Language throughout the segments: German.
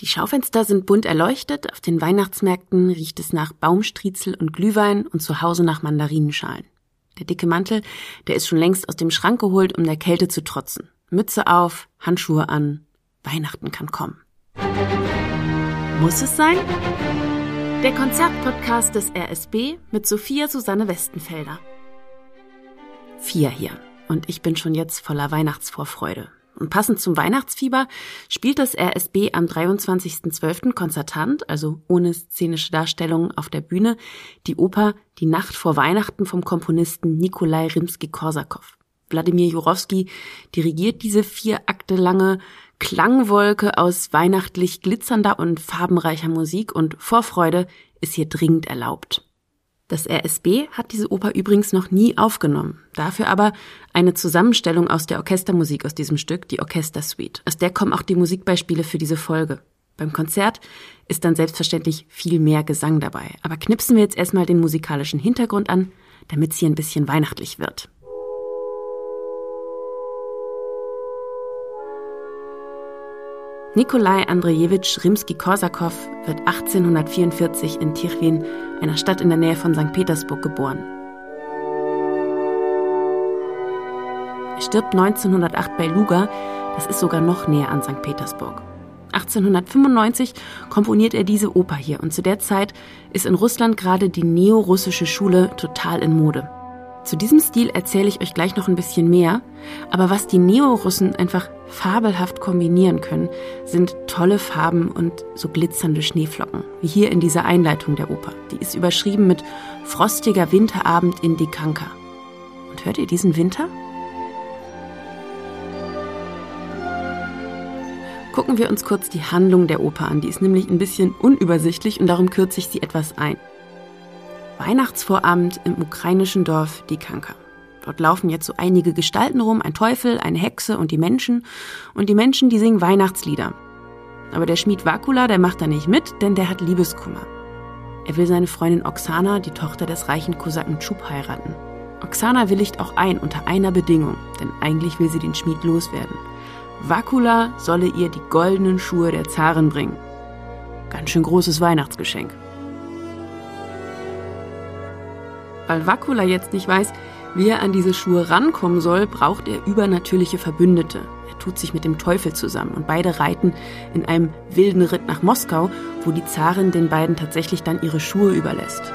Die Schaufenster sind bunt erleuchtet, auf den Weihnachtsmärkten riecht es nach Baumstriezel und Glühwein und zu Hause nach Mandarinenschalen. Der dicke Mantel, der ist schon längst aus dem Schrank geholt, um der Kälte zu trotzen. Mütze auf, Handschuhe an, Weihnachten kann kommen. Muss es sein? Der Konzertpodcast des RSB mit Sophia Susanne Westenfelder. Vier hier. Und ich bin schon jetzt voller Weihnachtsvorfreude. Und passend zum Weihnachtsfieber spielt das RSB am 23.12. konzertant, also ohne szenische Darstellung auf der Bühne, die Oper Die Nacht vor Weihnachten vom Komponisten Nikolai Rimsky-Korsakow. Wladimir Jurowski dirigiert diese vier Akte lange Klangwolke aus weihnachtlich glitzernder und farbenreicher Musik und Vorfreude ist hier dringend erlaubt. Das RSB hat diese Oper übrigens noch nie aufgenommen. Dafür aber eine Zusammenstellung aus der Orchestermusik aus diesem Stück, die Orchestersuite. Aus der kommen auch die Musikbeispiele für diese Folge. Beim Konzert ist dann selbstverständlich viel mehr Gesang dabei. Aber knipsen wir jetzt erstmal den musikalischen Hintergrund an, damit es hier ein bisschen weihnachtlich wird. Nikolai Andrejewitsch Rimski-Korsakow wird 1844 in Tirwin, einer Stadt in der Nähe von St. Petersburg, geboren. Er stirbt 1908 bei Luga, das ist sogar noch näher an St. Petersburg. 1895 komponiert er diese Oper hier und zu der Zeit ist in Russland gerade die neorussische Schule total in Mode. Zu diesem Stil erzähle ich euch gleich noch ein bisschen mehr, aber was die Neorussen einfach fabelhaft kombinieren können, sind tolle Farben und so glitzernde Schneeflocken, wie hier in dieser Einleitung der Oper. Die ist überschrieben mit Frostiger Winterabend in Dikanka. Und hört ihr diesen Winter? Gucken wir uns kurz die Handlung der Oper an. Die ist nämlich ein bisschen unübersichtlich und darum kürze ich sie etwas ein. Weihnachtsvorabend im ukrainischen Dorf Dikanka. Dort laufen jetzt so einige Gestalten rum, ein Teufel, eine Hexe und die Menschen. Und die Menschen, die singen Weihnachtslieder. Aber der Schmied Vakula, der macht da nicht mit, denn der hat Liebeskummer. Er will seine Freundin Oksana, die Tochter des reichen Kosaken Tschub, heiraten. Oksana willigt auch ein unter einer Bedingung, denn eigentlich will sie den Schmied loswerden. Vakula solle ihr die goldenen Schuhe der Zaren bringen. Ganz schön großes Weihnachtsgeschenk. Weil Vakula jetzt nicht weiß, wie er an diese Schuhe rankommen soll, braucht er übernatürliche Verbündete. Er tut sich mit dem Teufel zusammen und beide reiten in einem wilden Ritt nach Moskau, wo die Zarin den beiden tatsächlich dann ihre Schuhe überlässt.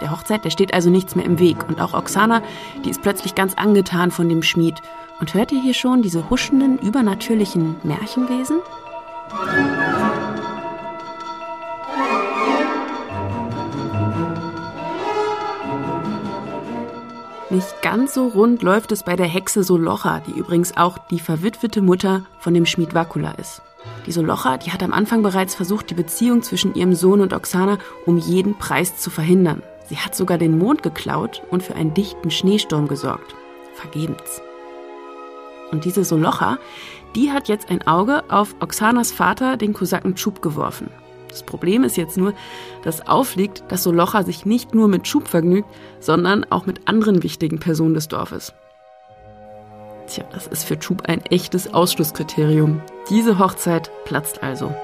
Der Hochzeit, der steht also nichts mehr im Weg. Und auch Oksana, die ist plötzlich ganz angetan von dem Schmied. Und hört ihr hier schon diese huschenden, übernatürlichen Märchenwesen? Nicht ganz so rund läuft es bei der Hexe Solocha, die übrigens auch die verwitwete Mutter von dem Schmied Vakula ist. Die Solocha, die hat am Anfang bereits versucht, die Beziehung zwischen ihrem Sohn und Oksana um jeden Preis zu verhindern. Sie hat sogar den Mond geklaut und für einen dichten Schneesturm gesorgt. Vergebens. Und diese Solocha, die hat jetzt ein Auge auf Oksanas Vater, den Kosaken Tschub, geworfen. Das Problem ist jetzt nur, dass aufliegt, dass Solocha sich nicht nur mit Schub vergnügt, sondern auch mit anderen wichtigen Personen des Dorfes. Tja, das ist für Schub ein echtes Ausschlusskriterium. Diese Hochzeit platzt also.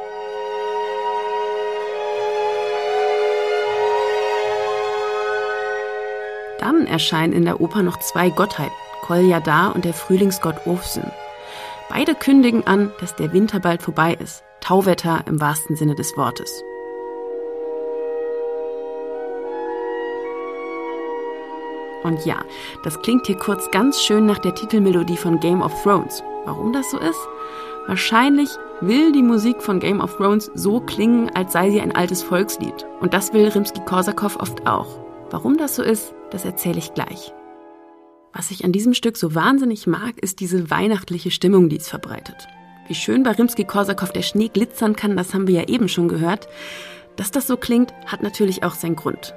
Dann erscheinen in der Oper noch zwei Gottheiten, Koljadar und der Frühlingsgott Ofsen. Beide kündigen an, dass der Winter bald vorbei ist. Tauwetter im wahrsten Sinne des Wortes. Und ja, das klingt hier kurz ganz schön nach der Titelmelodie von Game of Thrones. Warum das so ist? Wahrscheinlich will die Musik von Game of Thrones so klingen, als sei sie ein altes Volkslied. Und das will Rimsky-Korsakow oft auch. Warum das so ist, das erzähle ich gleich. Was ich an diesem Stück so wahnsinnig mag, ist diese weihnachtliche Stimmung, die es verbreitet. Wie schön bei Rimsky-Korsakow der Schnee glitzern kann, das haben wir ja eben schon gehört. Dass das so klingt, hat natürlich auch seinen Grund.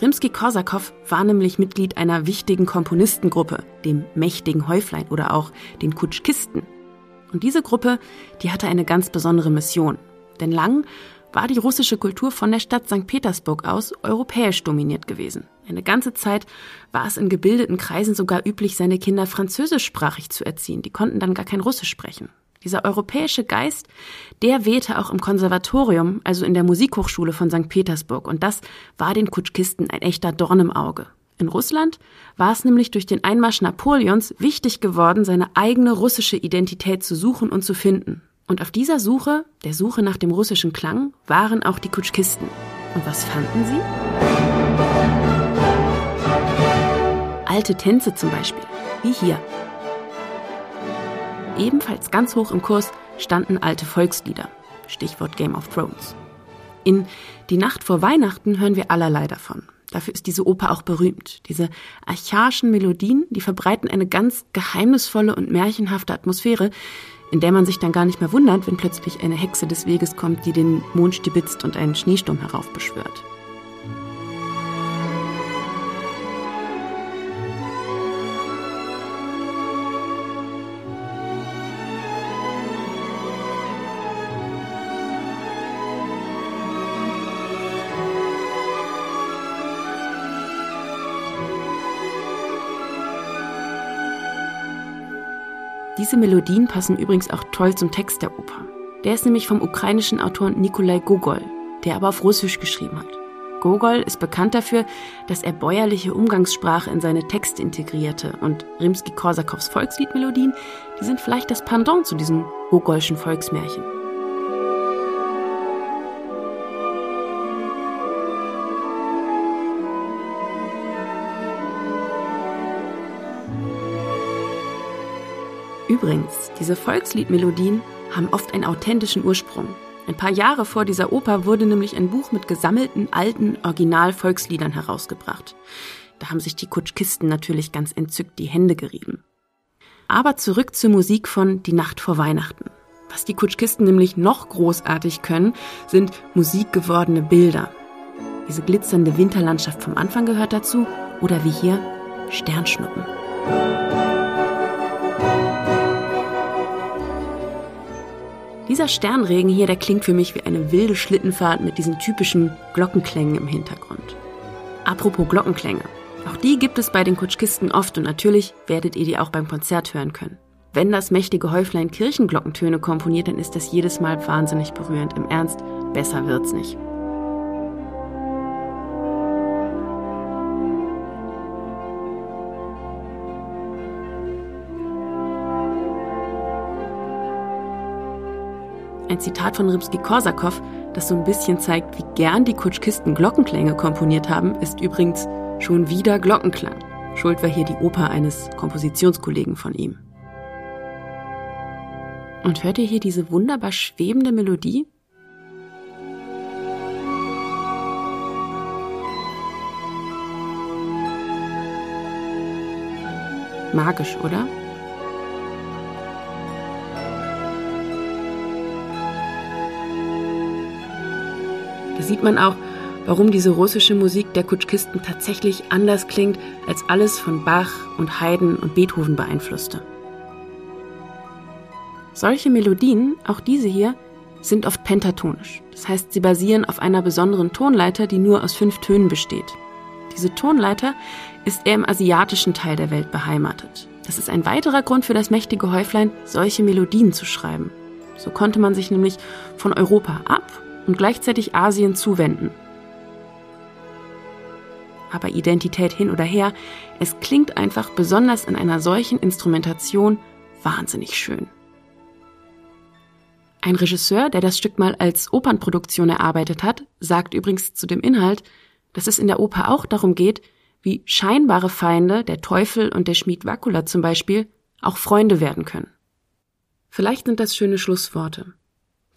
Rimsky-Korsakow war nämlich Mitglied einer wichtigen Komponistengruppe, dem mächtigen Häuflein oder auch den Kutschkisten. Und diese Gruppe, die hatte eine ganz besondere Mission. Denn lang war die russische Kultur von der Stadt St. Petersburg aus europäisch dominiert gewesen. Eine ganze Zeit war es in gebildeten Kreisen sogar üblich, seine Kinder französischsprachig zu erziehen. Die konnten dann gar kein Russisch sprechen. Dieser europäische Geist, der wehte auch im Konservatorium, also in der Musikhochschule von St. Petersburg. Und das war den Kutschkisten ein echter Dorn im Auge. In Russland war es nämlich durch den Einmarsch Napoleons wichtig geworden, seine eigene russische Identität zu suchen und zu finden. Und auf dieser Suche, der Suche nach dem russischen Klang, waren auch die Kutschkisten. Und was fanden sie? Alte Tänze zum Beispiel, wie hier. Ebenfalls ganz hoch im Kurs standen alte Volkslieder, Stichwort Game of Thrones. In Die Nacht vor Weihnachten hören wir allerlei davon. Dafür ist diese Oper auch berühmt. Diese archaischen Melodien, die verbreiten eine ganz geheimnisvolle und märchenhafte Atmosphäre, in der man sich dann gar nicht mehr wundert, wenn plötzlich eine Hexe des Weges kommt, die den Mond stibitzt und einen Schneesturm heraufbeschwört. Diese Melodien passen übrigens auch toll zum Text der Oper. Der ist nämlich vom ukrainischen Autor Nikolai Gogol, der aber auf Russisch geschrieben hat. Gogol ist bekannt dafür, dass er bäuerliche Umgangssprache in seine Texte integrierte und Rimski-Korsakows Volksliedmelodien, die sind vielleicht das Pendant zu diesen Gogolschen Volksmärchen. Übrigens, diese Volksliedmelodien haben oft einen authentischen Ursprung. Ein paar Jahre vor dieser Oper wurde nämlich ein Buch mit gesammelten alten Original-Volksliedern herausgebracht. Da haben sich die Kutschkisten natürlich ganz entzückt die Hände gerieben. Aber zurück zur Musik von Die Nacht vor Weihnachten. Was die Kutschkisten nämlich noch großartig können, sind musikgewordene Bilder. Diese glitzernde Winterlandschaft vom Anfang gehört dazu oder wie hier Sternschnuppen. Dieser Sternregen hier, der klingt für mich wie eine wilde Schlittenfahrt mit diesen typischen Glockenklängen im Hintergrund. Apropos Glockenklänge. Auch die gibt es bei den Kutschkisten oft und natürlich werdet ihr die auch beim Konzert hören können. Wenn das mächtige Häuflein Kirchenglockentöne komponiert, dann ist das jedes Mal wahnsinnig berührend. Im Ernst, besser wird's nicht. Ein Zitat von Rimsky-Korsakow, das so ein bisschen zeigt, wie gern die Kutschkisten Glockenklänge komponiert haben, ist übrigens schon wieder Glockenklang. Schuld war hier die Oper eines Kompositionskollegen von ihm. Und hört ihr hier diese wunderbar schwebende Melodie? Magisch, oder? Da sieht man auch, warum diese russische Musik der Kutschkisten tatsächlich anders klingt als alles von Bach und Haydn und Beethoven beeinflusste. Solche Melodien, auch diese hier, sind oft pentatonisch. Das heißt, sie basieren auf einer besonderen Tonleiter, die nur aus fünf Tönen besteht. Diese Tonleiter ist eher im asiatischen Teil der Welt beheimatet. Das ist ein weiterer Grund für das mächtige Häuflein, solche Melodien zu schreiben. So konnte man sich nämlich von Europa ab und gleichzeitig Asien zuwenden. Aber Identität hin oder her, es klingt einfach besonders in einer solchen Instrumentation wahnsinnig schön. Ein Regisseur, der das Stück mal als Opernproduktion erarbeitet hat, sagt übrigens zu dem Inhalt, dass es in der Oper auch darum geht, wie scheinbare Feinde, der Teufel und der Schmied Wakula zum Beispiel, auch Freunde werden können. Vielleicht sind das schöne Schlussworte.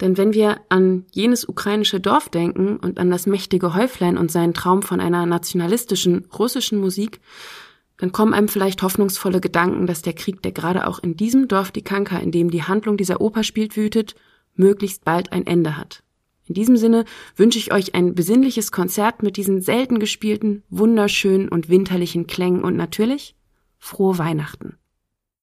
Denn wenn wir an jenes ukrainische Dorf denken und an das mächtige Häuflein und seinen Traum von einer nationalistischen russischen Musik, dann kommen einem vielleicht hoffnungsvolle Gedanken, dass der Krieg, der gerade auch in diesem Dorf die Kanka, in dem die Handlung dieser Oper spielt, wütet, möglichst bald ein Ende hat. In diesem Sinne wünsche ich euch ein besinnliches Konzert mit diesen selten gespielten, wunderschönen und winterlichen Klängen und natürlich frohe Weihnachten.